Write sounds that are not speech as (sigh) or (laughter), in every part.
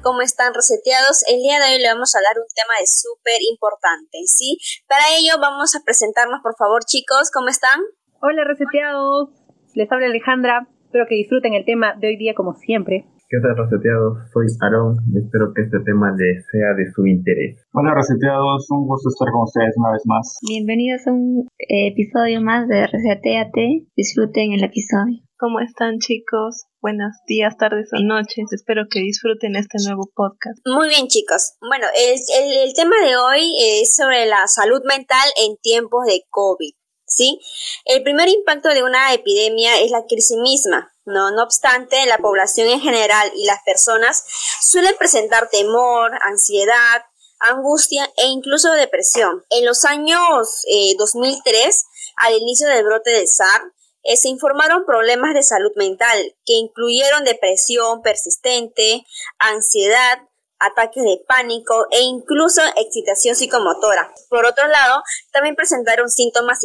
tal? ¿Cómo están reseteados? El día de hoy le vamos a dar un tema de súper importante, ¿sí? Para ello vamos a presentarnos, por favor, chicos, ¿cómo están? Hola reseteados, les habla Alejandra, espero que disfruten el tema de hoy día como siempre. ¿Qué tal reseteados? Soy Aaron y espero que este tema les sea de su interés. Hola reseteados, un gusto estar con ustedes una vez más. Bienvenidos a un episodio más de Reseteate. Disfruten el episodio. ¿Cómo están chicos? Buenos días, tardes o noches. Espero que disfruten este nuevo podcast. Muy bien chicos. Bueno, el, el tema de hoy es sobre la salud mental en tiempos de COVID. ¿sí? El primer impacto de una epidemia es la crisis misma, ¿no? No obstante, la población en general y las personas suelen presentar temor, ansiedad, angustia e incluso depresión. En los años 2003, eh, al inicio del brote del SARS, eh, se informaron problemas de salud mental que incluyeron depresión persistente, ansiedad, ataques de pánico e incluso excitación psicomotora. Por otro lado, también presentaron síntomas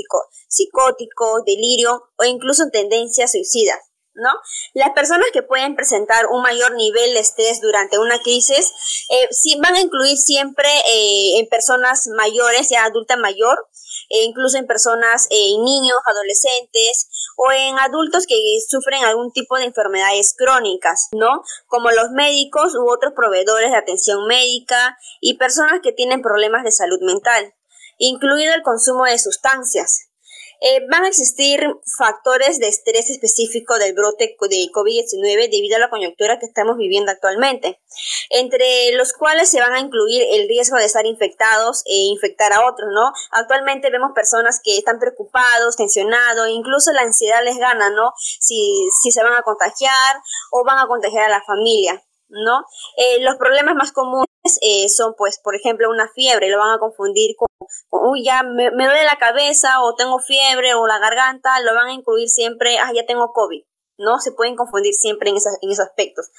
psicóticos, delirio o incluso tendencias suicidas. ¿No? Las personas que pueden presentar un mayor nivel de estrés durante una crisis eh, van a incluir siempre eh, en personas mayores, ya adulta mayor, e incluso en personas, eh, en niños, adolescentes o en adultos que sufren algún tipo de enfermedades crónicas, ¿no? Como los médicos u otros proveedores de atención médica y personas que tienen problemas de salud mental, incluido el consumo de sustancias. Eh, van a existir factores de estrés específico del brote de COVID-19 debido a la coyuntura que estamos viviendo actualmente, entre los cuales se van a incluir el riesgo de estar infectados e infectar a otros, ¿no? Actualmente vemos personas que están preocupados, tensionados, incluso la ansiedad les gana, ¿no? Si, si se van a contagiar o van a contagiar a la familia. ¿no? Eh, los problemas más comunes eh, son, pues, por ejemplo, una fiebre, lo van a confundir con, uy, ya me, duele la cabeza o tengo fiebre o la garganta, lo van a incluir siempre, ah, ya tengo COVID, ¿no? Se pueden confundir siempre en, en esos aspectos.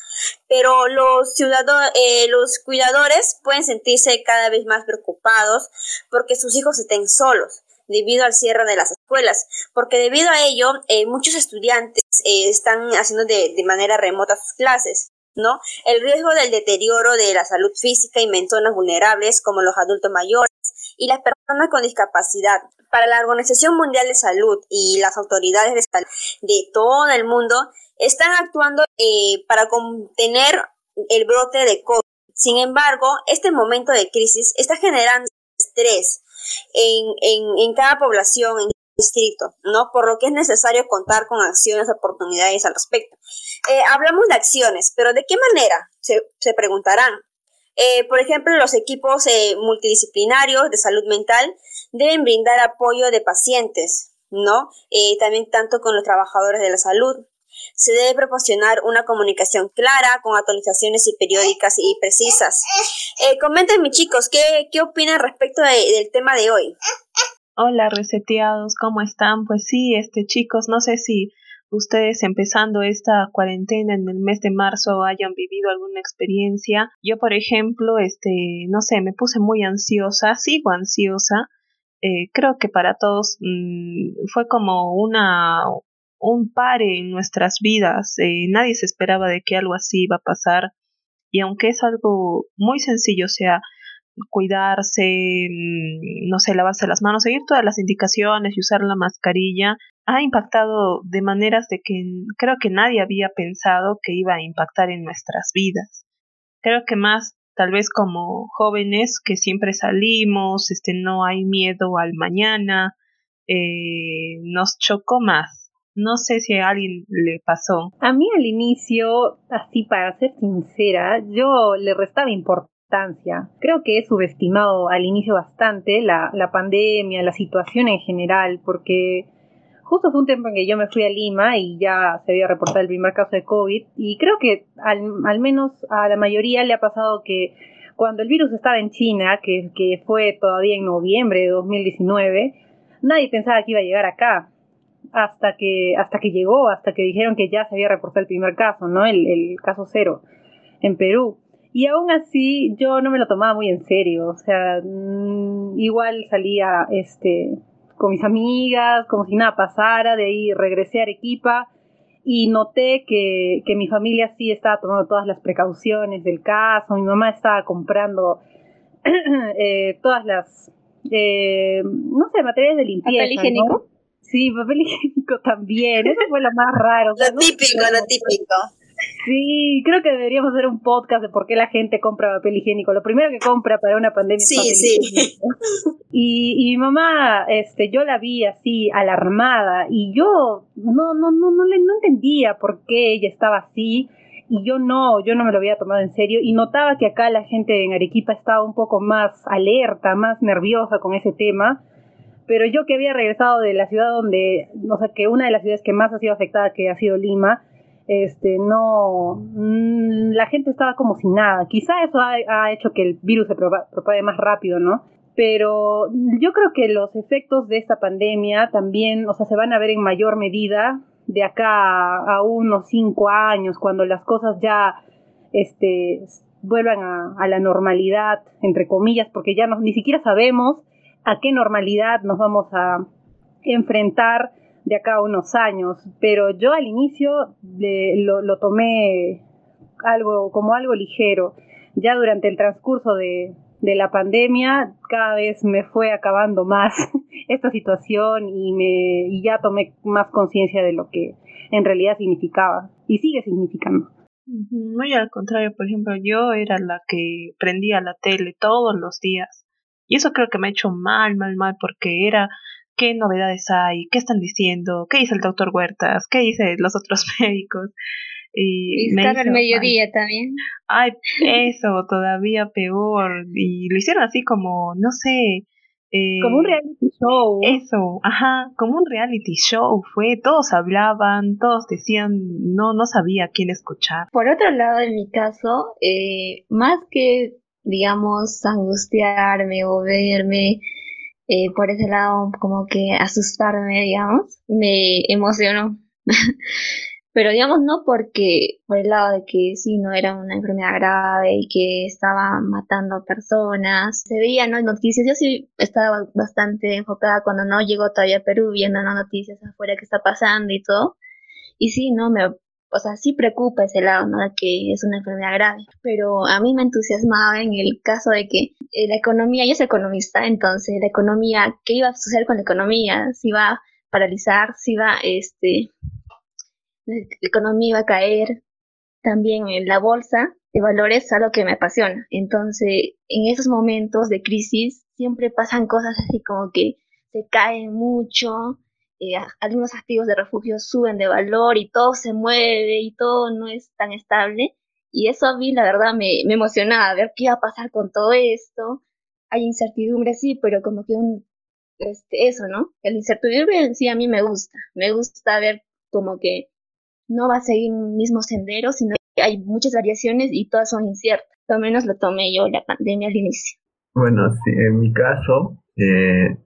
Pero los eh, los cuidadores pueden sentirse cada vez más preocupados porque sus hijos estén solos debido al cierre de las escuelas, porque debido a ello muchos estudiantes están haciendo de, de manera remota sus clases. ¿No? El riesgo del deterioro de la salud física y personas vulnerables como los adultos mayores y las personas con discapacidad. Para la Organización Mundial de Salud y las autoridades de salud de todo el mundo están actuando eh, para contener el brote de COVID. Sin embargo, este momento de crisis está generando estrés en, en, en cada población, distrito, ¿no? Por lo que es necesario contar con acciones, oportunidades al respecto. Eh, hablamos de acciones, pero ¿de qué manera? Se, preguntarán. Eh, por ejemplo, los equipos eh, multidisciplinarios de salud mental deben brindar apoyo de pacientes, ¿no? también tanto con los trabajadores de la salud. Se debe proporcionar una comunicación clara, con actualizaciones y periódicas y precisas. coméntenme, chicos, ¿qué, qué opinan respecto del tema de hoy? Hola reseteados, ¿cómo están? Pues sí, este chicos, no sé si ustedes empezando esta cuarentena en el mes de marzo hayan vivido alguna experiencia. Yo, por ejemplo, este, no sé, me puse muy ansiosa, sigo ansiosa. Eh, creo que para todos mm, fue como una un pare en nuestras vidas. Eh, nadie se esperaba de que algo así iba a pasar. Y aunque es algo muy sencillo, o sea, cuidarse, mm, no sé, lavarse las manos, seguir todas las indicaciones y usar la mascarilla, ha impactado de maneras de que creo que nadie había pensado que iba a impactar en nuestras vidas. Creo que más tal vez como jóvenes que siempre salimos, este no hay miedo al mañana, eh, nos chocó más. No sé si a alguien le pasó. A mí al inicio, así para ser sincera, yo le restaba importancia Creo que he subestimado al inicio bastante la, pandemia, la situación en general, porque justo fue un tiempo en que yo me fui a Lima y ya se había reportado el primer caso de COVID y creo que al, menos a la mayoría le ha pasado que cuando el virus estaba en China, que, fue todavía en noviembre de 2019, nadie pensaba que iba a llegar acá hasta que hasta que llegó, hasta que dijeron que ya se había reportado el primer caso, ¿no? El caso cero en Perú. Y aún así yo no me lo tomaba muy en serio, o sea, mm, igual salía este, con mis amigas, como si nada pasara, de ahí regresé a Arequipa y noté que, que mi familia sí estaba tomando todas las precauciones del caso, mi mamá estaba comprando (clears throat) eh, todas las, eh, no sé, materiales de limpieza. ¿Papel higiénico? Sí, papel higiénico (laughs) también, eso fue lo más raro. lo típico, lo típico. Sí, creo que deberíamos hacer un podcast de por qué la gente compra papel higiénico. Lo primero que compra para una pandemia sí, es papel sí. higiénico. Y, y mi mamá, este, yo la vi así alarmada y yo no, no, no, no le no entendía por qué ella estaba así y yo no, yo no me lo había tomado en serio y notaba que acá la gente en Arequipa estaba un poco más alerta, más nerviosa con ese tema. Pero yo que había regresado de la ciudad donde, o sea, que una de las ciudades que más ha sido afectada, que ha sido Lima, este, no, mm, la gente estaba como sin nada. Quizá eso ha, hecho que el virus se propa- propague más rápido, ¿no? Pero yo creo que los efectos de esta pandemia también, o sea, se van a ver en mayor medida de acá a, a unos cinco años, cuando las cosas ya, este, vuelvan a, a la normalidad, entre comillas, porque ya no, ni siquiera sabemos a qué normalidad nos vamos a enfrentar de acá a unos años, pero yo al inicio lo, tomé algo como algo ligero. Ya durante el transcurso de, de la pandemia cada vez me fue acabando más (laughs) esta situación y me y ya tomé más conciencia de lo que en realidad significaba y sigue significando. Muy al contrario, por ejemplo, yo era la que prendía la tele todos los días. Y eso creo que me ha hecho mal, mal, mal, porque era qué novedades hay, qué están diciendo, qué dice el doctor Huertas, qué dice los otros (laughs) médicos. Y me Viscar al mediodía también. Ay, (laughs) eso, todavía peor. Y lo hicieron así como, no sé. eh, Como un reality show. Eso, ajá, como un reality show fue. Todos hablaban, todos decían, no, no sabía quién escuchar. Por otro lado, en mi caso, eh, más que, digamos, angustiarme o verme eh, por ese lado, como que asustarme, digamos, me emocionó. (laughs) Pero digamos, no porque, por el lado de que sí, no era una enfermedad grave y que estaba matando personas. Se veía, ¿no? Noticias. Yo sí estaba bastante enfocada cuando no llegó todavía Perú, viendo ¿no? noticias afuera que está pasando y todo. Y sí, no, me, o sea, sí preocupa ese lado, ¿no? Que es una enfermedad grave. Pero a mí me entusiasmaba en el caso de que eh, la economía, yo soy economista, entonces la economía, ¿qué iba a suceder con la economía? Si iba a paralizar, si iba, este, la economía iba a caer. También en la bolsa de valores es algo que me apasiona. Entonces, en esos momentos de crisis siempre pasan cosas así como que se caen mucho, eh, algunos activos de refugio suben de valor y todo se mueve y todo no es tan estable. Y eso a mí, la verdad, me, me emocionaba, ver qué iba a pasar con todo esto. Hay incertidumbre, sí, pero como que un, este, eso, ¿no? El incertidumbre en sí a mí me gusta. Me gusta ver como que no va a seguir un mismo sendero, sino que hay muchas variaciones y todas son inciertas. Al menos lo tomé yo la pandemia al inicio. Bueno, sí, en mi caso, eh,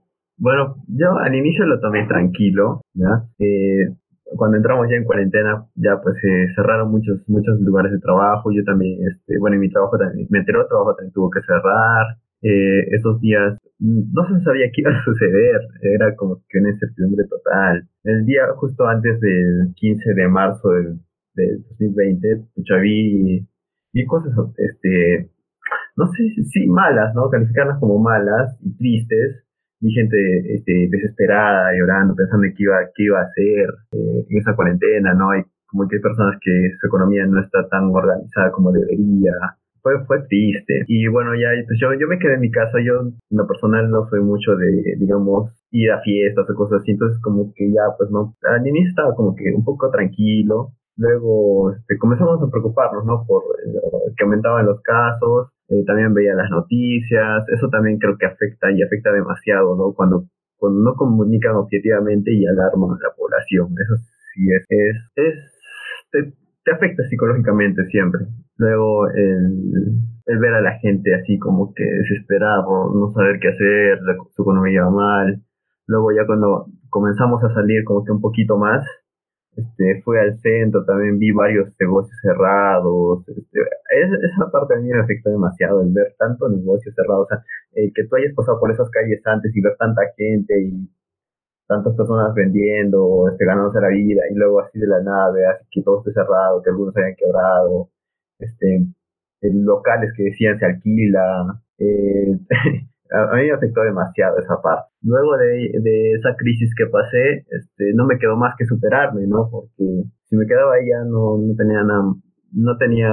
bueno, yo al inicio lo tomé tranquilo, ¿ya? Eh, cuando entramos ya en cuarentena, ya pues se cerraron muchos, muchos lugares de trabajo, yo también, este, bueno, en mi trabajo también, mi anterior trabajo también tuvo que cerrar, eh, esos días mm, no se sabía qué iba a (laughs) suceder, era como que una incertidumbre total. El día justo antes del 15 de marzo del, del 2020, pucha, vi, vi cosas, este, no sé sí, malas, ¿no? Calificarlas como malas y tristes. Vi gente este, desesperada, llorando, pensando en qué iba, qué iba a hacer eh, en esa cuarentena, ¿no? Hay como que hay personas que su economía no está tan organizada como debería. Fue, fue triste. Y bueno, ya pues yo, yo me quedé en mi casa. Yo, en lo personal, no soy mucho de, digamos, ir a fiestas o cosas así. Entonces, como que ya, pues no. Al inicio estaba como que un poco tranquilo. Luego este, comenzamos a preocuparnos, ¿no? Por eh, que aumentaban los casos. Eh, también veía las noticias. Eso también creo que afecta y afecta demasiado, ¿no? Cuando, cuando no comunican objetivamente y alarman a la población. Eso sí es, es, es te, te afecta psicológicamente siempre. Luego el, el ver a la gente así como que desesperada por no saber qué hacer, la- su economía va mal. Luego ya cuando comenzamos a salir como que un poquito más, este, fui al centro, también vi varios negocios cerrados. Este, es- esa parte a mí me afectó demasiado, el ver tanto negocio cerrado. O sea, eh, que tú hayas pasado por esas calles antes y ver tanta gente y tantas personas vendiendo, este, ganándose la vida, y luego así de la nada veas que todo esté cerrado, que algunos hayan quebrado, este, locales que decían se alquila, eh, (laughs) a mí me afectó demasiado esa parte. Luego de, de, esa crisis que pasé, este, no me quedó más que superarme, ¿no? Porque si me quedaba ahí ya no, no tenía nada, no tenía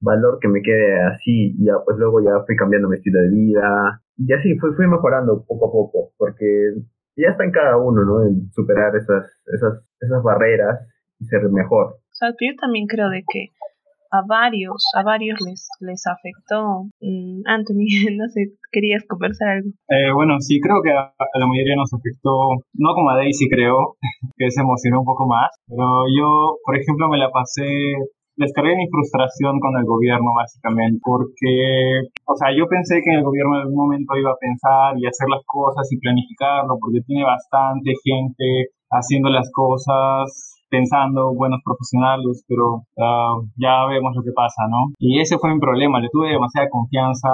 valor que me quede así, ya pues luego ya fui cambiando mi estilo de vida, y así fui, fui mejorando poco a poco, porque ya está en cada uno, ¿no? En superar esas, esas, esas barreras y ser mejor. Exacto, yo también creo que a varios, a varios les, les afectó. Mm, Anthony, (laughs) no sé, querías conversar algo. Eh, bueno, sí, creo que a, la mayoría nos afectó, no como a Daisy creo, (laughs) que se emocionó un poco más, pero yo, por ejemplo, me la pasé descargué mi frustración con el gobierno básicamente porque, o sea, yo pensé que el gobierno en algún momento iba a pensar y hacer las cosas y planificarlo porque tiene bastante gente haciendo las cosas pensando, buenos profesionales, pero uh, ya vemos lo que pasa, ¿no? Y ese fue mi problema, le tuve demasiada confianza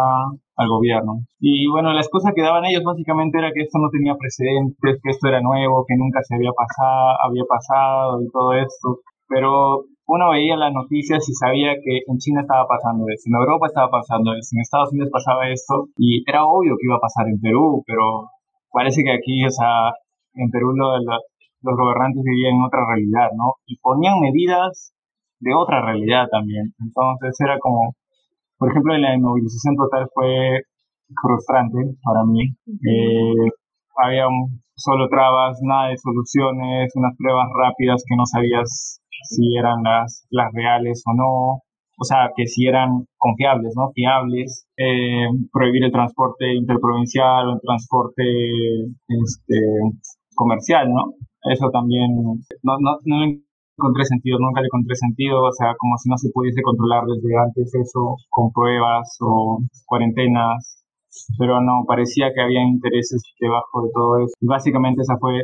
al gobierno. Y bueno, la excusa que daban ellos básicamente era que esto no tenía precedentes, que esto era nuevo, que nunca se había pasado, había pasado y todo esto. Pero uno veía las noticias y sabía que en China estaba pasando esto, en Europa estaba pasando esto, en Estados Unidos pasaba esto, y era obvio que iba a pasar en Perú, pero parece que aquí, o sea, en Perú lo, lo, los gobernantes vivían en otra realidad, ¿no? Y ponían medidas de otra realidad también. Entonces era como, por ejemplo, la inmovilización total fue frustrante para mí. Eh, había solo trabas, nada de soluciones, unas pruebas rápidas que no sabías si eran las, las reales o no, o sea, que si eran confiables, ¿no? Fiables, eh, prohibir el transporte interprovincial el transporte este, comercial, ¿no? Eso también no, no, no le encontré sentido, nunca le encontré sentido, o sea, como si no se pudiese controlar desde antes eso con pruebas o cuarentenas, pero no, parecía que había intereses debajo de todo eso. Y básicamente esa fue,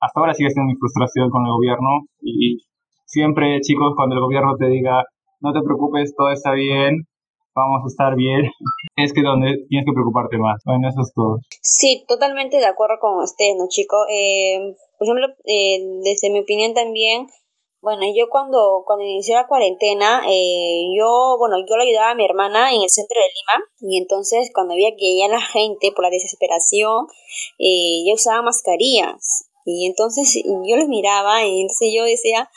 hasta ahora sigue siendo mi frustración con el gobierno y siempre, chicos, cuando el gobierno te diga, no te preocupes, todo está bien, vamos a estar bien, (laughs) es que donde tienes que preocuparte más. Bueno, eso es todo. Sí, totalmente de acuerdo con usted, ¿no, chico? Eh, por ejemplo, eh, desde mi opinión también, bueno, yo cuando, cuando inicié la cuarentena, eh, yo, bueno, yo le ayudaba a mi hermana en el centro de Lima y entonces cuando veía que ya la gente por la desesperación eh, ya usaba mascarillas y entonces yo los miraba y entonces yo decía,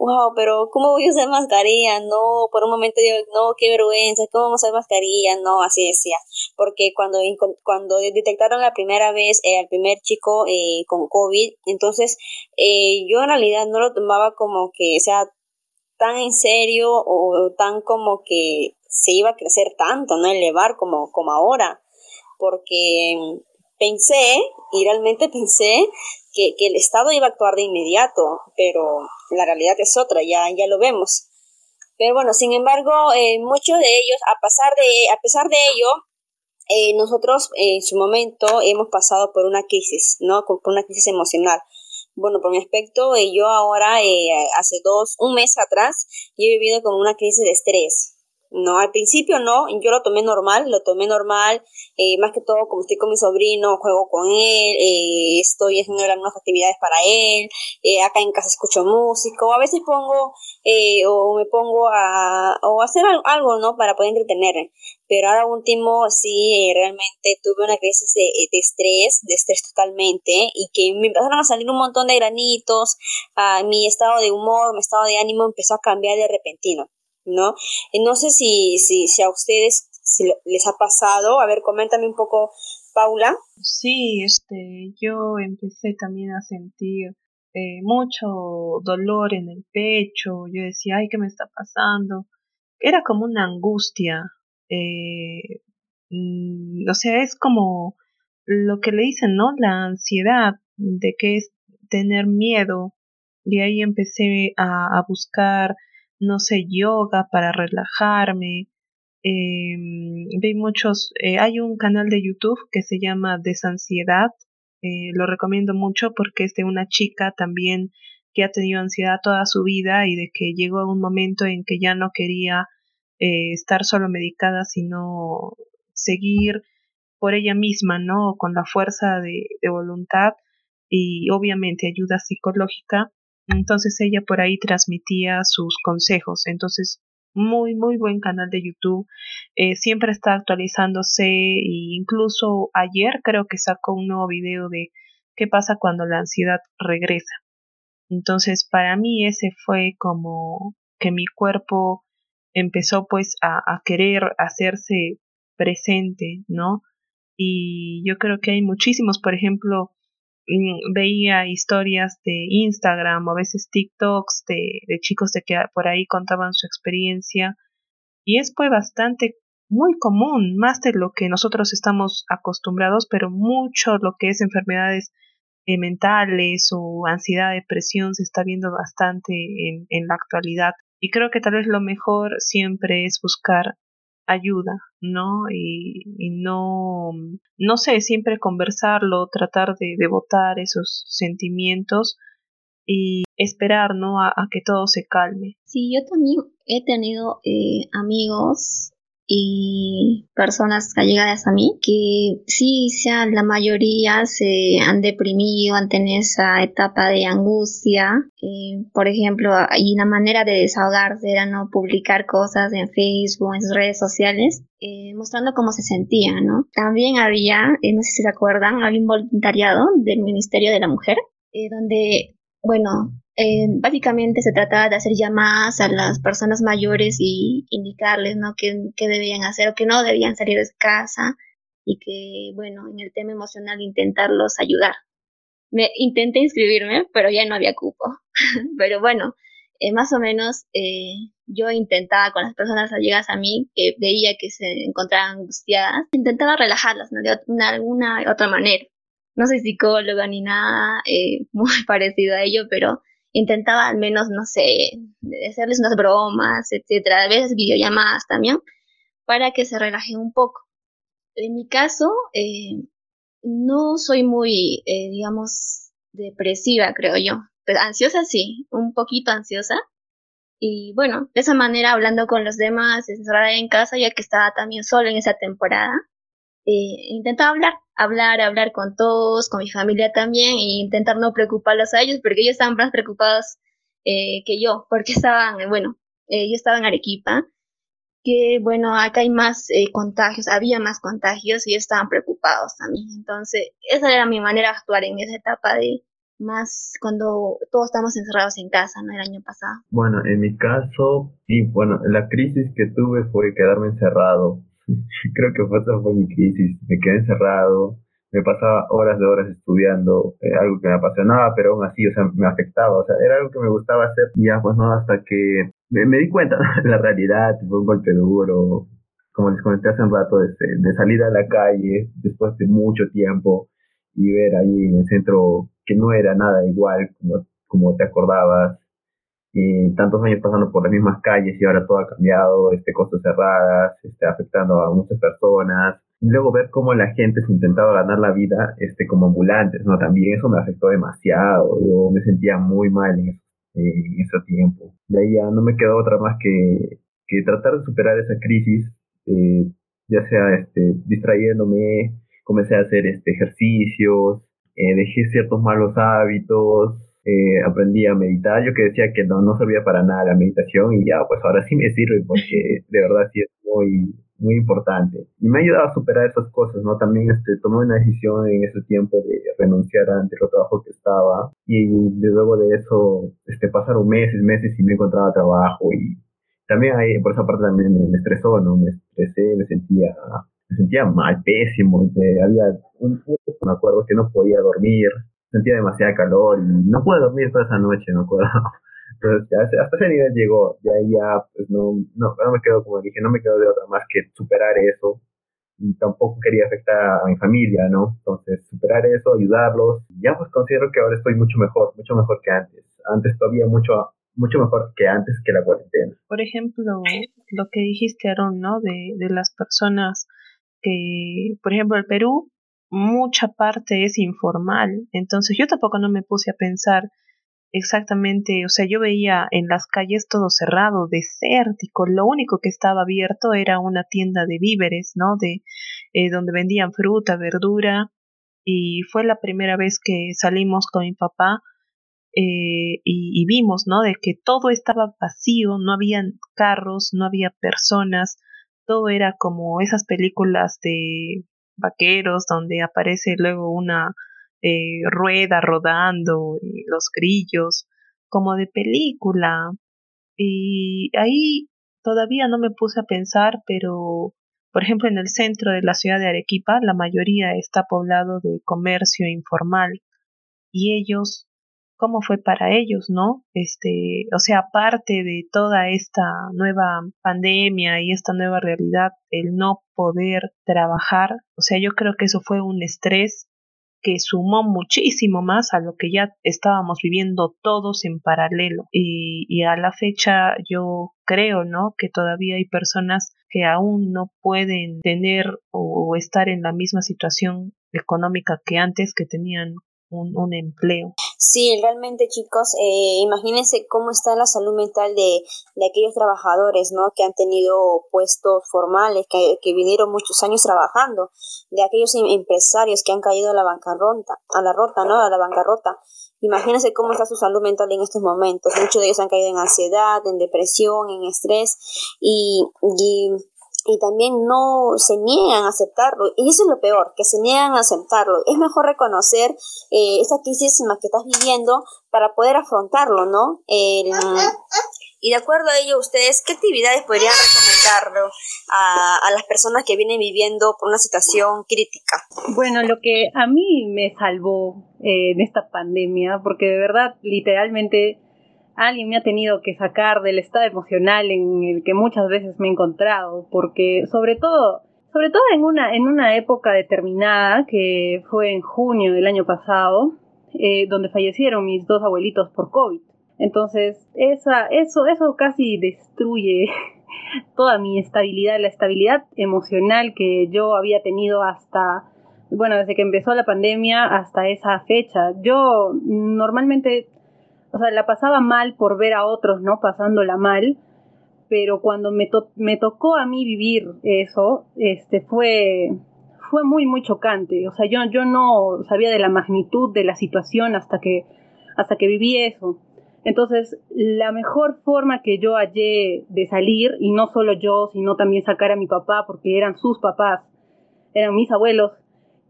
wow, pero ¿cómo voy a usar mascarilla? No, por un momento digo, no, qué vergüenza, ¿cómo vamos a usar mascarilla? No, así decía, porque cuando, cuando detectaron la primera vez eh, al primer chico eh, con COVID, entonces eh, yo en realidad no lo tomaba como que sea tan en serio o tan como que se iba a crecer tanto, no elevar como, como ahora, porque pensé, y realmente pensé que, el Estado iba a actuar de inmediato, pero la realidad es otra, ya, ya lo vemos. Pero bueno, sin embargo, eh, muchos de ellos, a, pasar de, a pesar de ello, eh, nosotros en su momento hemos pasado por una crisis, ¿no? Por una crisis emocional. Bueno, por mi aspecto, eh, yo ahora, hace dos, un mes atrás, he vivido con una crisis de estrés, no, al principio no, yo lo tomé normal, lo tomé normal, eh, más que todo como estoy con mi sobrino, juego con él, eh, estoy haciendo algunas actividades para él, eh, acá en casa escucho música, o a veces pongo, o me pongo a, o hacer algo, ¿no? Para poder entretenerme. Pero ahora último, sí, realmente tuve una crisis de, de, estrés, de estrés totalmente, y que me empezaron a salir un montón de granitos, a mi estado de humor, mi estado de ánimo empezó a cambiar de repentino. ¿No? no sé si, si, si a ustedes les ha pasado. A ver, coméntame un poco, Paula. Sí, este, yo empecé también a sentir eh, mucho dolor en el pecho. Yo decía, ay, ¿qué me está pasando? Era como una angustia. Eh, mm, o sea, es como lo que le dicen, ¿no? La ansiedad de que es tener miedo. Y ahí empecé a, a buscar no sé, yoga para relajarme. Eh, muchos, eh, hay un canal de YouTube que se llama Desansiedad. Eh, lo recomiendo mucho porque es de una chica también que ha tenido ansiedad toda su vida y de que llegó a un momento en que ya no quería eh, estar solo medicada, sino seguir por ella misma, ¿no? Con la fuerza de, de voluntad y obviamente ayuda psicológica. Entonces ella por ahí transmitía sus consejos. Entonces, muy, muy buen canal de YouTube. Eh, siempre está actualizándose e incluso ayer creo que sacó un nuevo video de qué pasa cuando la ansiedad regresa. Entonces, para mí ese fue como que mi cuerpo empezó pues a, querer hacerse presente, ¿no? Y yo creo que hay muchísimos, por ejemplo, veía historias de Instagram o a veces TikToks de, de chicos de que por ahí contaban su experiencia y es pues bastante muy común, más de lo que nosotros estamos acostumbrados, pero mucho lo que es enfermedades eh, mentales o ansiedad, depresión se está viendo bastante en, en la actualidad. Y creo que tal vez lo mejor siempre es buscar ayuda, ¿no? Y, no, no sé, siempre conversarlo, tratar de, de esos sentimientos y esperar, ¿no? A, que todo se calme. Sí, yo también he tenido eh, amigos y personas allegadas a mí que sí, sea, la mayoría se han deprimido, han tenido esa etapa de angustia. Eh, por ejemplo, y la manera de desahogarse era no publicar cosas en Facebook, en sus redes sociales, eh, mostrando cómo se sentían, ¿no? También había, eh, no sé si se acuerdan, había un voluntariado del Ministerio de la Mujer, donde, bueno, eh, básicamente se trataba de hacer llamadas a las personas mayores y indicarles ¿no? qué, debían hacer o que no debían salir de casa y que, bueno, en el tema emocional intentarlos ayudar. Me intenté inscribirme, pero ya no había cupo. (laughs) pero bueno, eh, más o menos eh, yo intentaba con las personas allegadas a mí, que veía que se encontraban angustiadas, intentaba relajarlas de alguna otra manera. No soy psicóloga ni nada (laughs) muy parecido a ello, pero intentaba al menos, no sé, hacerles unas bromas, etcétera, a veces videollamadas también, para que se relajen un poco. En mi caso, eh, no soy muy, eh, digamos, depresiva, creo yo. Pero ansiosa sí, un poquito ansiosa. Y bueno, de esa manera, hablando con los demás, encerrada en casa, ya que estaba también sola en esa temporada, eh, hablar, hablar, hablar con todos, con mi familia también, e intentar no preocuparlos a ellos, porque ellos estaban más preocupados eh, que yo, porque (laughs) estaban, bueno, eh, yo estaba en Arequipa, que bueno, acá hay más eh, contagios, había más contagios y estaban preocupados también. Entonces, esa era mi manera de actuar en esa etapa de más cuando todos estamos encerrados en casa, ¿no? El año pasado. Bueno, en mi caso, sí, bueno, la crisis que tuve fue quedarme encerrado (laughs) creo que fue, fue mi crisis. Me quedé encerrado, me pasaba horas de horas estudiando, eh, algo que me apasionaba, pero aún así, o sea, me afectaba, o sea, era algo que me gustaba hacer y ya, pues no, hasta que me, di cuenta de (laughs) la realidad, fue un golpe duro, como les comenté hace un rato, de, de salir a la calle después de mucho tiempo y ver ahí en el centro que no era nada igual como, como te acordabas, y tantos años pasando por las mismas calles y ahora todo ha cambiado, este, cosas cerradas, este, afectando a muchas personas. Y luego ver cómo la gente se intentaba ganar la vida este, como ambulantes, ¿no? También eso me afectó demasiado. Yo me sentía muy mal en, ese tiempo. De ahí ya no me quedó otra más que, que tratar de superar esa crisis, eh, ya sea este, distrayéndome, comencé a hacer este, ejercicios, eh, dejé ciertos malos hábitos, eh, aprendí a meditar. Yo que decía que no, no servía para nada la meditación y ya, pues ahora sí me sirve porque (laughs) de verdad sí es muy, muy importante. Y me ha ayudado a superar esas cosas, ¿no? También este, tomé una decisión en ese tiempo de renunciar al anterior trabajo que estaba y luego de eso este, pasaron meses, meses y no encontraba trabajo y también ahí, por esa parte también me, estresó, ¿no? Me estresé, me sentía me sentía mal, pésimo, había un, me acuerdo que no podía dormir, sentía demasiada calor y no pude dormir toda esa noche, no puedo. (laughs) Entonces, hasta ese nivel llegó, ya ya, pues no, no, no me quedo, como dije, no me quedo de otra más que superar eso y tampoco quería afectar a mi familia, ¿no? Entonces, superar eso, ayudarlos, ya pues considero que ahora estoy mucho mejor, mucho mejor que antes. Antes todavía mucho, mucho mejor que antes que la cuarentena. Por ejemplo, lo que dijiste, Aaron, ¿no? De, de las personas que, por ejemplo, el Perú mucha parte es informal. Entonces yo tampoco no me puse a pensar exactamente, o sea, yo veía en las calles todo cerrado, desértico, lo único que estaba abierto era una tienda de víveres, ¿no? De eh, donde vendían fruta, verdura y fue la primera vez que salimos con mi papá eh, y, vimos, ¿no? De que todo estaba vacío, no habían carros, no había personas, todo era como esas películas de vaqueros donde aparece luego una eh, rueda rodando y los grillos, como de película. Y ahí todavía no me puse a pensar, pero por ejemplo en el centro de la ciudad de Arequipa la mayoría está poblado de comercio informal y ellos cómo fue para ellos, ¿no? Este, o sea, aparte de toda esta nueva pandemia y esta nueva realidad, el no poder trabajar, o sea, yo creo que eso fue un estrés que sumó muchísimo más a lo que ya estábamos viviendo todos en paralelo. Y, y, a la fecha yo creo, ¿no? Que todavía hay personas que aún no pueden tener o estar en la misma situación económica que antes que tenían un, empleo. Sí, realmente chicos, eh, imagínense cómo está la salud mental de, de, aquellos trabajadores, ¿no? Que han tenido puestos formales, que, que vinieron muchos años trabajando, de aquellos em, empresarios que han caído a la bancarrota, a la rota, ¿no? A la bancarrota. Imagínense cómo está su salud mental en estos momentos. Muchos de ellos han caído en ansiedad, en depresión, en estrés y y también no se niegan a aceptarlo. Y eso es lo peor, que se niegan a aceptarlo. Es mejor reconocer eh, esa crisis en la que estás viviendo para poder afrontarlo, ¿no? y de acuerdo a ello, ustedes, ¿qué actividades podrían recomendarlo a, a las personas que vienen viviendo por una situación crítica? Bueno, lo que a mí me salvó eh, en esta pandemia, porque de verdad, literalmente, alguien me ha tenido que sacar del estado emocional en el que muchas veces me he encontrado, porque sobre todo, sobre todo en una, en una época determinada, que fue en junio del año pasado, eh, donde fallecieron mis dos abuelitos por COVID. Entonces, esa, eso, eso casi destruye (laughs) toda mi estabilidad, la estabilidad emocional que yo había tenido hasta, bueno, desde que empezó la pandemia hasta esa fecha. Yo normalmente o sea, la pasaba mal por ver a otros, ¿no? Pasándola mal, pero cuando me, tocó a mí vivir eso, este, fue, fue muy, muy chocante. O sea, yo, yo no sabía de la magnitud de la situación hasta que, hasta que viví eso. Entonces, la mejor forma que yo hallé de salir, y no solo yo, sino también sacar a mi papá, porque eran sus papás, eran mis abuelos,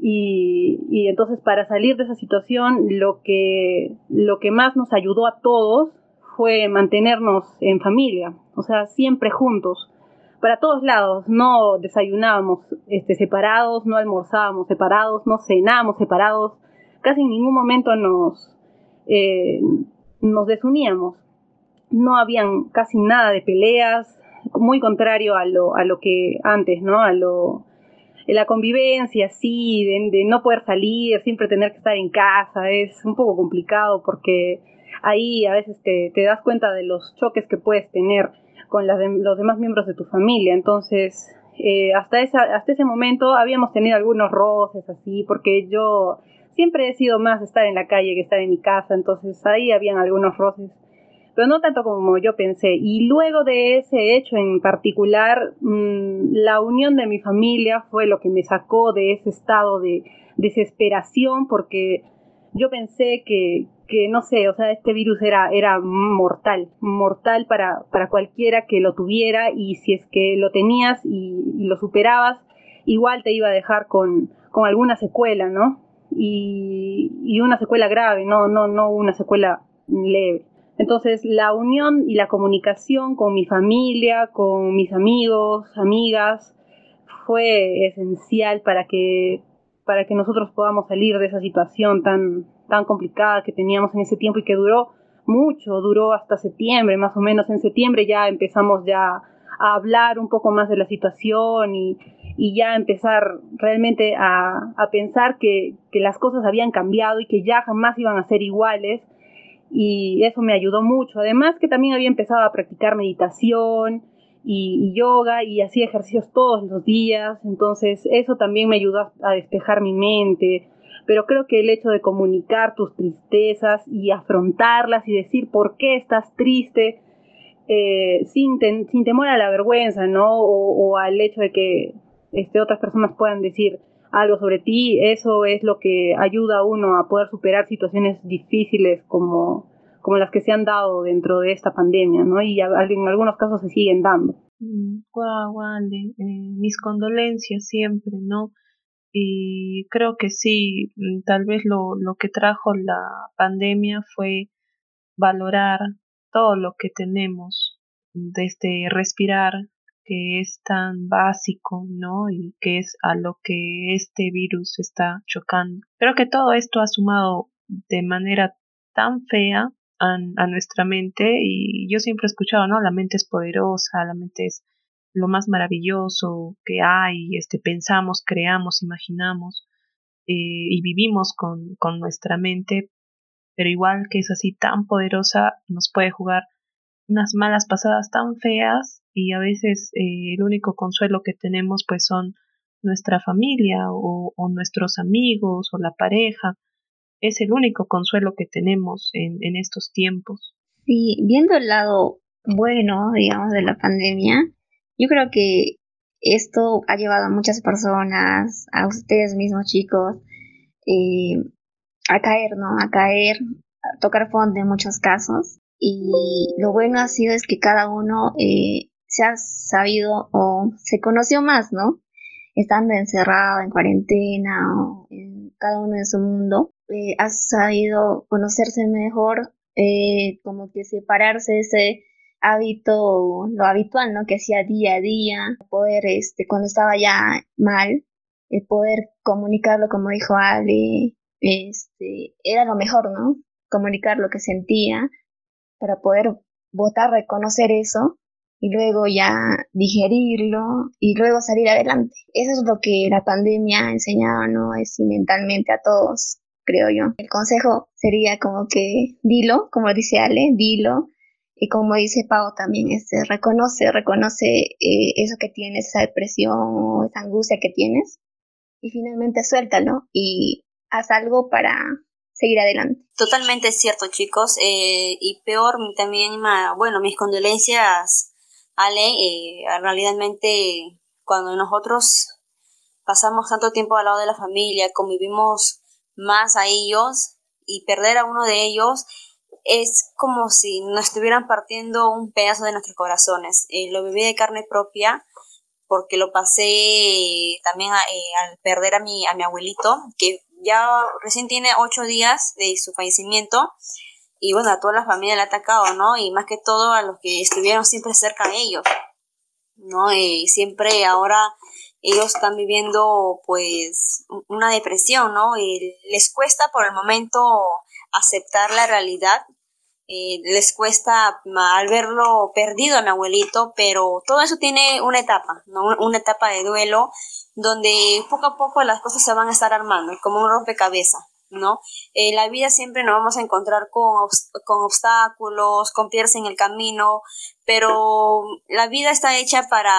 y, entonces para salir de esa situación lo que, lo que más nos ayudó a todos fue mantenernos en familia, o sea, siempre juntos, para todos lados, no desayunábamos este, separados, no almorzábamos separados, no cenábamos separados, casi en ningún momento nos, eh, nos desuníamos, no habían casi nada de peleas, muy contrario a lo, a lo que antes, ¿no? A lo, la convivencia, sí, de, no poder salir, siempre tener que estar en casa, es un poco complicado porque ahí a veces te, das cuenta de los choques que puedes tener con los demás miembros de tu familia. Entonces, eh, hasta, esa, hasta ese momento habíamos tenido algunos roces así, porque yo siempre he sido más estar en la calle que estar en mi casa, entonces ahí habían algunos roces pero no tanto como yo pensé. Y luego de ese hecho en particular, mm, la unión de mi familia fue lo que me sacó de ese estado de desesperación, porque yo pensé que, que no sé, o sea, este virus era, era mortal, mortal para, para cualquiera que lo tuviera y si es que lo tenías y, lo superabas, igual te iba a dejar con, con alguna secuela, ¿no? Y, y, una secuela grave, no, no, no una secuela leve. Entonces, la unión y la comunicación con mi familia, con mis amigos, amigas, fue esencial para que, para que nosotros podamos salir de esa situación tan, tan complicada que teníamos en ese tiempo y que duró mucho, duró hasta septiembre, más o menos. En septiembre ya empezamos ya a hablar un poco más de la situación y, y ya empezar realmente a, a pensar que, que, las cosas habían cambiado y que ya jamás iban a ser iguales y eso me ayudó mucho. Además que también había empezado a practicar meditación y, yoga y hacía ejercicios todos los días, entonces eso también me ayudó a, despejar mi mente. Pero creo que el hecho de comunicar tus tristezas y afrontarlas y decir por qué estás triste, eh, sin, sin temor a la vergüenza, ¿no? O, al hecho de que este, otras personas puedan decir, algo sobre ti, eso es lo que ayuda a uno a poder superar situaciones difíciles como, como las que se han dado dentro de esta pandemia, ¿no? Y en algunos casos se siguen dando. Guau, mm, eh, mis condolencias siempre, ¿no? Y creo que sí, mm, tal vez lo, lo que trajo la pandemia fue valorar todo lo que tenemos, desde respirar, que es tan básico, ¿no? Y que es a lo que este virus está chocando. Creo que todo esto ha sumado de manera tan fea a, nuestra mente y yo siempre he escuchado, ¿no? La mente es poderosa, la mente es lo más maravilloso que hay, este, pensamos, creamos, imaginamos eh, y vivimos con, con nuestra mente, pero igual que es así tan poderosa, nos puede jugar unas malas pasadas tan feas y a veces eh, el único consuelo que tenemos pues son nuestra familia o, nuestros amigos o la pareja. Es el único consuelo que tenemos en, estos tiempos. Sí, viendo el lado bueno, digamos, de la pandemia, yo creo que esto ha llevado a muchas personas, a ustedes mismos chicos, eh, a caer, ¿no? A caer, a tocar fondo en muchos casos. Y lo bueno ha sido es que cada uno eh, se ha sabido o se conoció más, ¿no? Estando encerrado, en cuarentena, o en cada uno en su mundo, eh, ha sabido conocerse mejor, eh, como que separarse de ese hábito, lo habitual, ¿no? Que hacía día a día, poder, este, cuando estaba ya mal, eh, poder comunicarlo, como dijo Ale, este, era lo mejor, ¿no? Comunicar lo que sentía para poder votar, reconocer eso y luego ya digerirlo y luego salir adelante. Eso es lo que la pandemia ha enseñado, ¿no? Es mentalmente a todos, creo yo. El consejo sería como que dilo, como dice Ale, dilo. Y como dice Pau también, este, reconoce, reconoce eh, eso que tienes, esa depresión, esa angustia que tienes. Y finalmente suéltalo y haz algo para seguir adelante. Totalmente cierto, chicos. Eh, y peor también, bueno, mis condolencias Ale, eh, realmente cuando nosotros pasamos tanto tiempo al lado de la familia, convivimos más a ellos y perder a uno de ellos es como si nos estuvieran partiendo un pedazo de nuestros corazones. Eh, lo viví de carne propia porque lo pasé también eh, al perder a mi, a mi abuelito, que ya recién tiene ocho días de su fallecimiento y bueno, a toda la familia le ha atacado, ¿no? Y más que todo a los que estuvieron siempre cerca de ellos, ¿no? Y siempre ahora ellos están viviendo pues una depresión, ¿no? Y les cuesta por el momento aceptar la realidad, eh, les cuesta al verlo perdido a mi abuelito, pero todo eso tiene una etapa, ¿no? Una etapa de duelo donde poco a poco las cosas se van a estar armando, como un rompecabezas. ¿no? En la vida siempre nos vamos a encontrar con, con obstáculos, con piedras en el camino, pero la vida está hecha para,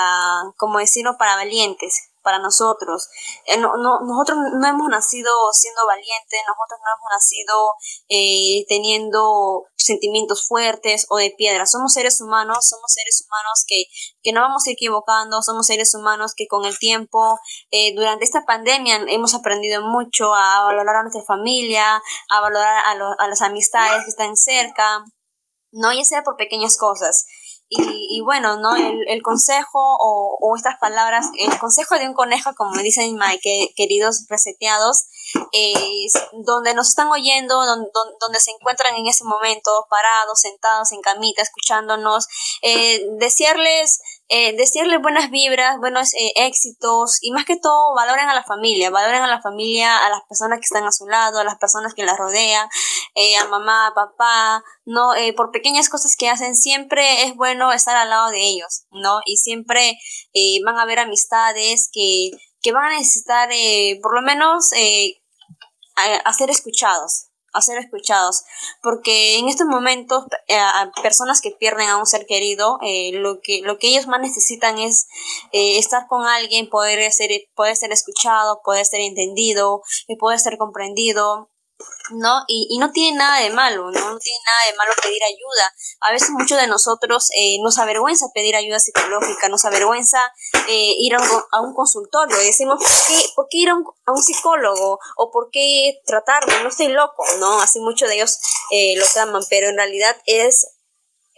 como decirlo, para valientes, para nosotros. Eh, no, nosotros no hemos nacido siendo valientes, nosotros no hemos nacido eh, teniendo sentimientos fuertes o de piedra. Somos seres humanos, somos seres humanos que, que no vamos equivocando, somos seres humanos que con el tiempo, eh, durante esta pandemia hemos aprendido mucho a valorar a nuestra familia, a valorar a, a las amistades que están cerca, no ya sea por pequeñas cosas. Y, bueno, ¿no? El, consejo o, estas palabras, el consejo de un conejo, como me dicen my queridos reseteados, es donde nos están oyendo, donde, donde, se encuentran en ese momento parados, sentados en camita, escuchándonos, eh, desearles eh, decirle buenas vibras, buenos eh, éxitos y más que todo valoren a la familia, valoren a la familia, a las personas que están a su lado, a las personas que la rodean, eh, a mamá, a papá, ¿no? Eh, por pequeñas cosas que hacen, siempre es bueno estar al lado de ellos, ¿no? Y siempre van a haber amistades que, que van a necesitar por lo menos a ser escuchados, a ser escuchados, porque en estos momentos eh, personas que pierden a un ser querido, eh, lo, que, lo que ellos más necesitan es eh, estar con alguien, poder ser, poder ser escuchado, poder ser entendido, y poder ser comprendido, ¿no? Y, y, no tiene nada de malo, ¿no? No tiene nada de malo pedir ayuda. A veces muchos de nosotros eh, nos avergüenza pedir ayuda psicológica, nos avergüenza eh, ir a un, a un, consultorio decimos, ¿por qué, por qué ir a un, a un, psicólogo? ¿O por qué tratarme? No estoy loco, ¿no? Así muchos de ellos eh, lo llaman, pero en realidad es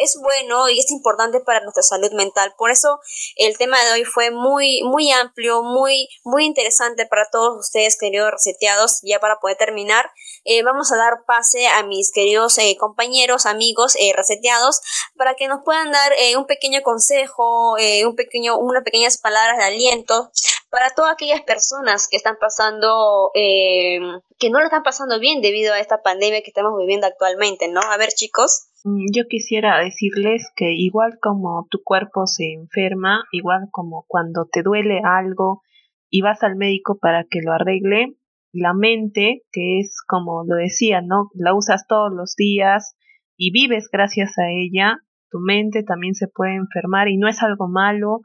es bueno y es importante para nuestra salud mental. Por eso el tema de hoy fue muy, muy amplio, muy, muy interesante para todos ustedes, queridos reseteados. Ya para poder terminar, eh, vamos a dar pase a mis queridos eh, compañeros, amigos eh, reseteados, para que nos puedan dar un pequeño consejo, un pequeño, unas pequeñas palabras de aliento para todas aquellas personas que están pasando, que no lo están pasando bien debido a esta pandemia que estamos viviendo actualmente, ¿no? A ver, chicos. Mm, yo quisiera decirles que igual como tu cuerpo se enferma, igual como cuando te duele algo y vas al médico para que lo arregle, la mente, que es como lo decía, ¿no? La usas todos los días y vives gracias a ella, tu mente también se puede enfermar y no es algo malo,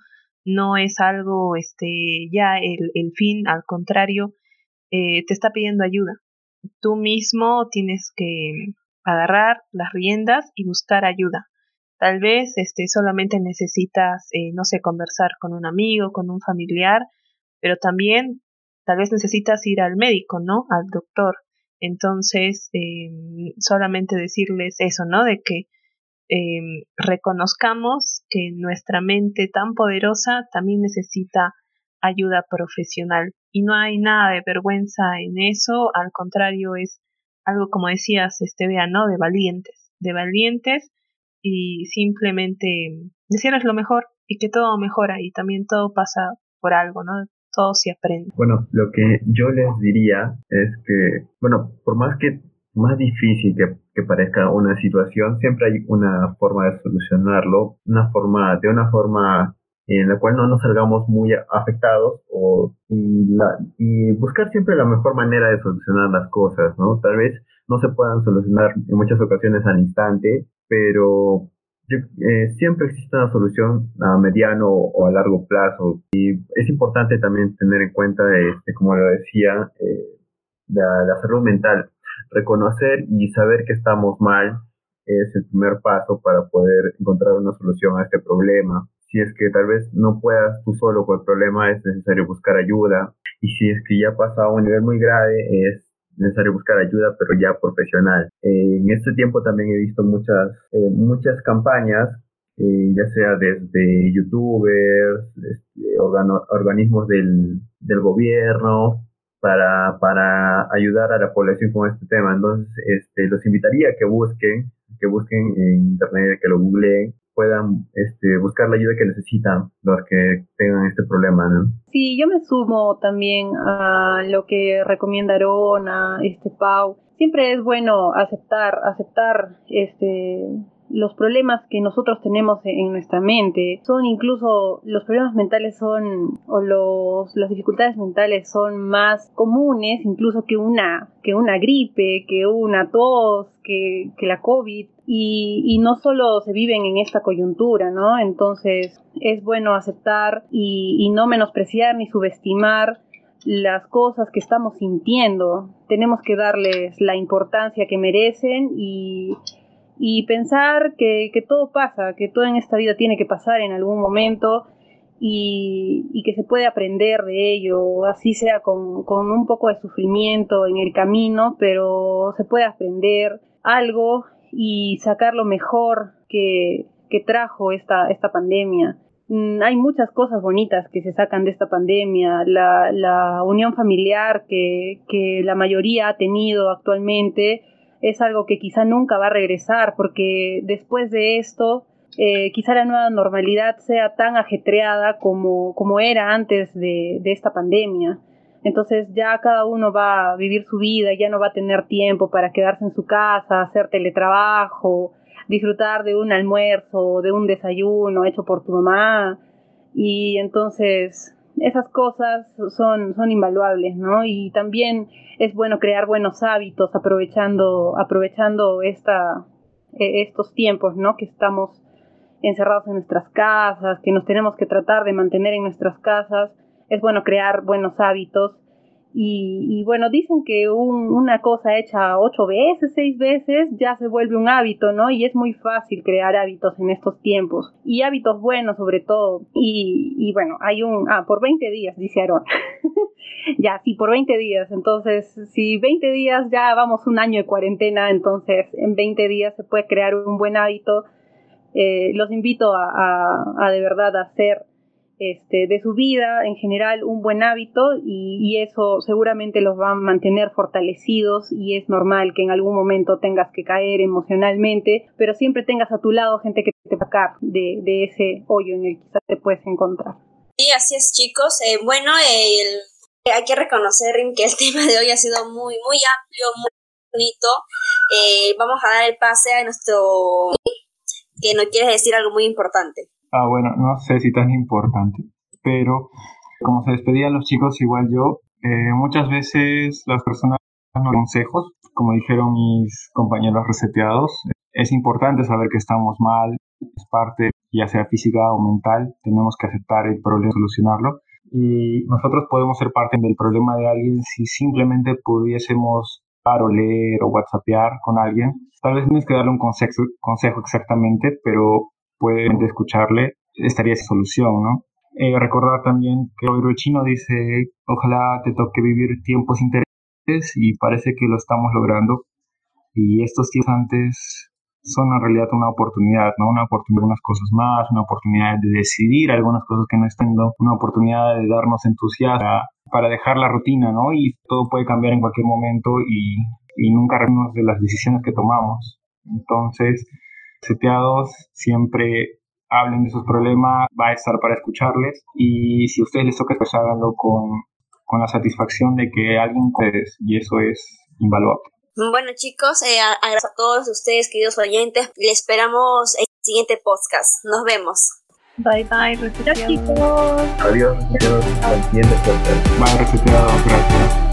no es algo, este, ya el, el fin, al contrario, eh, te está pidiendo ayuda. Tú mismo tienes que agarrar las riendas y buscar ayuda. Tal vez este, solamente necesitas, eh, no sé, conversar con un amigo, con un familiar, pero también tal vez necesitas ir al médico, ¿no? Al doctor. Entonces, em, solamente decirles eso, ¿no? De que em, reconozcamos que nuestra mente tan poderosa también necesita ayuda profesional. Y no hay nada de vergüenza en eso, al contrario, es algo como decías, este, vean, ¿no? De valientes, de valientes y simplemente decirles lo mejor y que todo mejora y también todo pasa por algo, ¿no? Todo se aprende. Bueno, lo que yo les diría es que, bueno, por más que más difícil que, parezca una situación, siempre hay una forma de solucionarlo, una forma, de una forma en la cual no nos salgamos muy afectados o, y, la, y buscar siempre la mejor manera de solucionar las cosas, ¿no? Tal vez no se puedan solucionar en muchas ocasiones al instante, pero eh, siempre existe una solución a mediano o a largo plazo y es importante también tener en cuenta, este, como lo decía, eh, la salud mental. Reconocer y saber que estamos mal es el primer paso para poder encontrar una solución a este problema si es que tal vez no puedas tú solo con el problema, es necesario buscar ayuda. Y si es que ya pasa a un nivel muy grave, es necesario buscar ayuda, pero ya profesional. En este tiempo también he visto muchas, eh, muchas campañas, eh, ya sea desde youtubers, este, organismos del, del gobierno, para, para ayudar a la población con este tema. Entonces, este, los invitaría a que busquen, que busquen en internet, que lo googleen puedan este, buscar la ayuda que necesitan los que tengan este problema. ¿no? Sí, yo me sumo también a lo que recomienda Arona, este Pau. Siempre es bueno aceptar, aceptar este los problemas que nosotros tenemos en nuestra mente son incluso los problemas mentales son o los las dificultades mentales son más comunes incluso que una que una gripe que una tos que, que la covid. Y, y, no solo se viven en esta coyuntura no entonces es bueno aceptar y, y no menospreciar ni subestimar las cosas que estamos sintiendo. Tenemos que darles la importancia que merecen y y pensar que, todo pasa, que todo en esta vida tiene que pasar en algún momento y, que se puede aprender de ello, así sea con, un poco de sufrimiento en el camino, pero se puede aprender algo y sacar lo mejor que, trajo esta, esta pandemia. Mm, hay muchas cosas bonitas que se sacan de esta pandemia, la, unión familiar que la mayoría ha tenido actualmente, es algo que quizá nunca va a regresar porque después de esto eh, quizá la nueva normalidad sea tan ajetreada como, como era antes de, de, esta pandemia. Entonces ya cada uno va a vivir su vida, ya no va a tener tiempo para quedarse en su casa, hacer teletrabajo, disfrutar de un almuerzo, de un desayuno hecho por tu mamá. Y entonces esas cosas son, son invaluables, ¿no? Y también es bueno crear buenos hábitos aprovechando, aprovechando esta, e, estos tiempos, ¿no? Que estamos encerrados en nuestras casas, que nos tenemos que tratar de mantener en nuestras casas. Es bueno crear buenos hábitos Y, bueno, dicen que una cosa hecha ocho veces, seis veces, ya se vuelve un hábito, ¿no? Y es muy fácil crear hábitos en estos tiempos. Y hábitos buenos sobre todo. Y, bueno, hay un... Ah, por 20 días, dice Aaron. (laughs) ya, sí, por 20 días. Entonces, si 20 días ya vamos un año de cuarentena, entonces en 20 días se puede crear un buen hábito. Eh, los invito a, a, a de verdad a hacer este, de su vida en general un buen hábito y, eso seguramente los va a mantener fortalecidos y es normal que en algún momento tengas que caer emocionalmente, pero siempre tengas a tu lado gente que te va a sacar de, ese hoyo en el que quizás te puedes encontrar. Sí, así es chicos. Eh, bueno, hay que reconocer que el (laughs) tema de hoy ha sido muy, muy amplio, muy bonito. Eh, vamos a dar el pase a nuestro... que nos quieres decir algo muy importante. Ah, bueno, no sé si tan importante, pero como se despedían los chicos, igual yo, eh, muchas veces las personas dan consejos, como dijeron mis compañeros reseteados, es importante saber que estamos mal, es parte ya sea física o mental, tenemos que aceptar el problema y solucionarlo. Y nosotros podemos ser parte del problema de alguien si simplemente pudiésemos o leer o whatsappear con alguien. Tal vez no es que darle un consejo, consejo exactamente, pero pueden escucharle, estaría esa solución, ¿no? Eh, recordar también que el chino dice, ojalá te toque vivir tiempos interesantes y parece que lo estamos logrando. Y estos tiempos antes son en realidad una oportunidad, ¿no? Una oportunidad de unas cosas más, una oportunidad de decidir algunas cosas que no están una oportunidad de darnos entusiasmo para dejar la rutina, ¿no? Y todo puede cambiar en cualquier momento y, y nunca rendirnos de las decisiones que tomamos. Entonces, seteados, siempre hablen de sus problemas, va a estar para escucharles y si a ustedes les toca, pues háganlo con, con la satisfacción de que alguien puede y eso es invaluable. Bueno chicos, eh, agradezco a todos ustedes, queridos oyentes, les esperamos en el siguiente podcast. Nos vemos. Bye bye, chicos. Adiós, adiós, al siguiente podcast. Bye, reseteados, gracias.